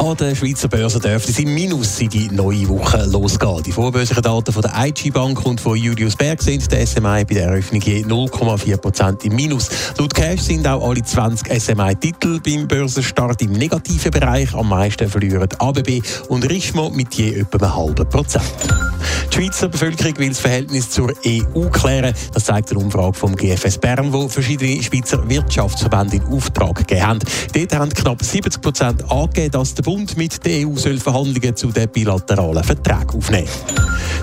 An der Schweizer Börse dürfte es im Minus in die neue Woche losgehen. Die vorbörslichen Daten von der IG Bank und von Julius Berg sind der SMI bei der Eröffnung je 0,4% im Minus. Laut Cash sind auch alle 20 SMI-Titel beim Börsenstart im negativen Bereich. Am meisten verlieren ABB und Richmo mit je etwa einem halben Prozent. Die Schweizer Bevölkerung will das Verhältnis zur EU klären. Das zeigt eine Umfrage vom GFS Bern, wo verschiedene Schweizer Wirtschaftsverbände in Auftrag gegeben haben. Dort haben knapp 70 Prozent angegeben, dass der Bund mit der EU Verhandlungen zu den bilateralen Verträgen aufnehmen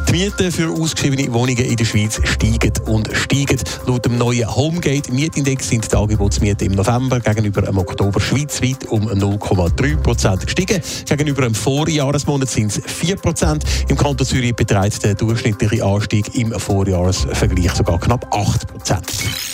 Die Mieten für ausgeschriebene Wohnungen in der Schweiz steigen und steigen. Laut dem neuen Homegate-Mietindex sind die Angebotsmieten im November gegenüber dem Oktober schweizweit um 0,3 Prozent gestiegen. Gegenüber dem Vorjahresmonat sind es 4 Prozent. Im Kanton Zürich beträgt der durchschnittliche Anstieg im Vorjahresvergleich sogar knapp 8 Prozent.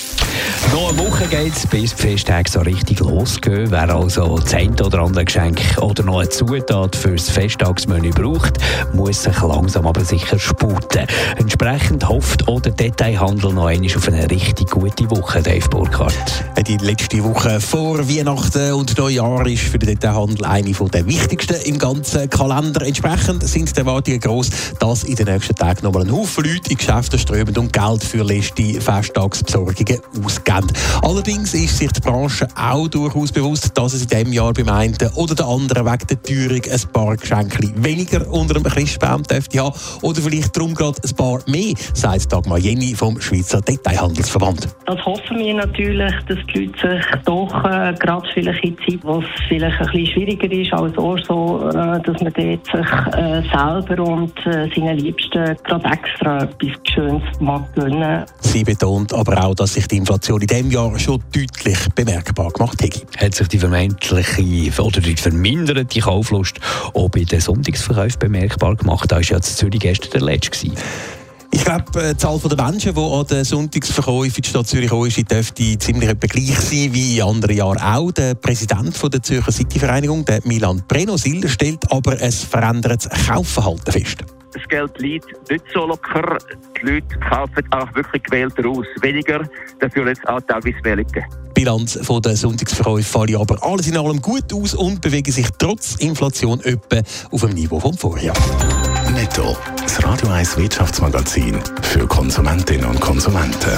Noch Woche geht es, bis die Festtage so richtig losgehen. Wer also eine oder andere Geschenk oder noch eine Zutat für das Festtagsmenü braucht, muss sich langsam aber sicher sputen. Entsprechend hofft auch der Detailhandel noch einmal auf eine richtig gute Woche, Dave Burkhardt. Die letzte Woche vor Weihnachten und Neujahr ist für den Detailhandel eine der wichtigsten im ganzen Kalender. Entsprechend sind die Erwartungen gross, dass in den nächsten Tagen nochmal ein Haufen Leute in Geschäfte strömen und Geld für letzte Festtagsbesorgungen ausgeben. Allerdings ist sich die Branche auch durchaus bewusst, dass es in diesem Jahr beim einen oder der anderen wegen der Teuerung ein paar Geschenke weniger unter dem Christbaum dürfte haben oder vielleicht darum gerade ein paar mehr, sagt Dagmar Jenny vom Schweizer Detailhandelsverband. Das hoffen wir natürlich, dass die Leute sich doch äh, gerade vielleicht in Zeit, wo es vielleicht ein bisschen schwieriger ist als auch so, äh, dass man dort sich äh, selber und äh, seinen Liebsten gerade extra etwas Schönes mag gönnen. Sie betont aber auch, dass sich die Inflation in diesem Jahr schon deutlich bemerkbar gemacht hat. Hat sich die vermeintliche oder die verminderte Kauflust auch bei den Sonntagsverkäufen bemerkbar gemacht? Da war ja in Zürich gestern der letzte. Ich glaube, die Zahl der Menschen, die an den Sonntagsverkäufen in der Stadt Zürich ist, dürfte ziemlich etwa gleich sein wie in anderen Jahren auch. Der Präsident der Zürcher City-Vereinigung, Milan Prenosil, stellt aber ein verändertes Kaufverhalten fest. Das Geld liegt nicht so locker. Die Leute kaufen auch wirklich gewählter aus. Weniger, dafür jetzt auch teilweise mehr liegen. Die Bilanz der Sonntagsverkäufe fallen aber alles in allem gut aus und bewegen sich trotz Inflation etwa auf dem Niveau vom Vorjahr. Netto, das Radio 1 Wirtschaftsmagazin für Konsumentinnen und Konsumenten.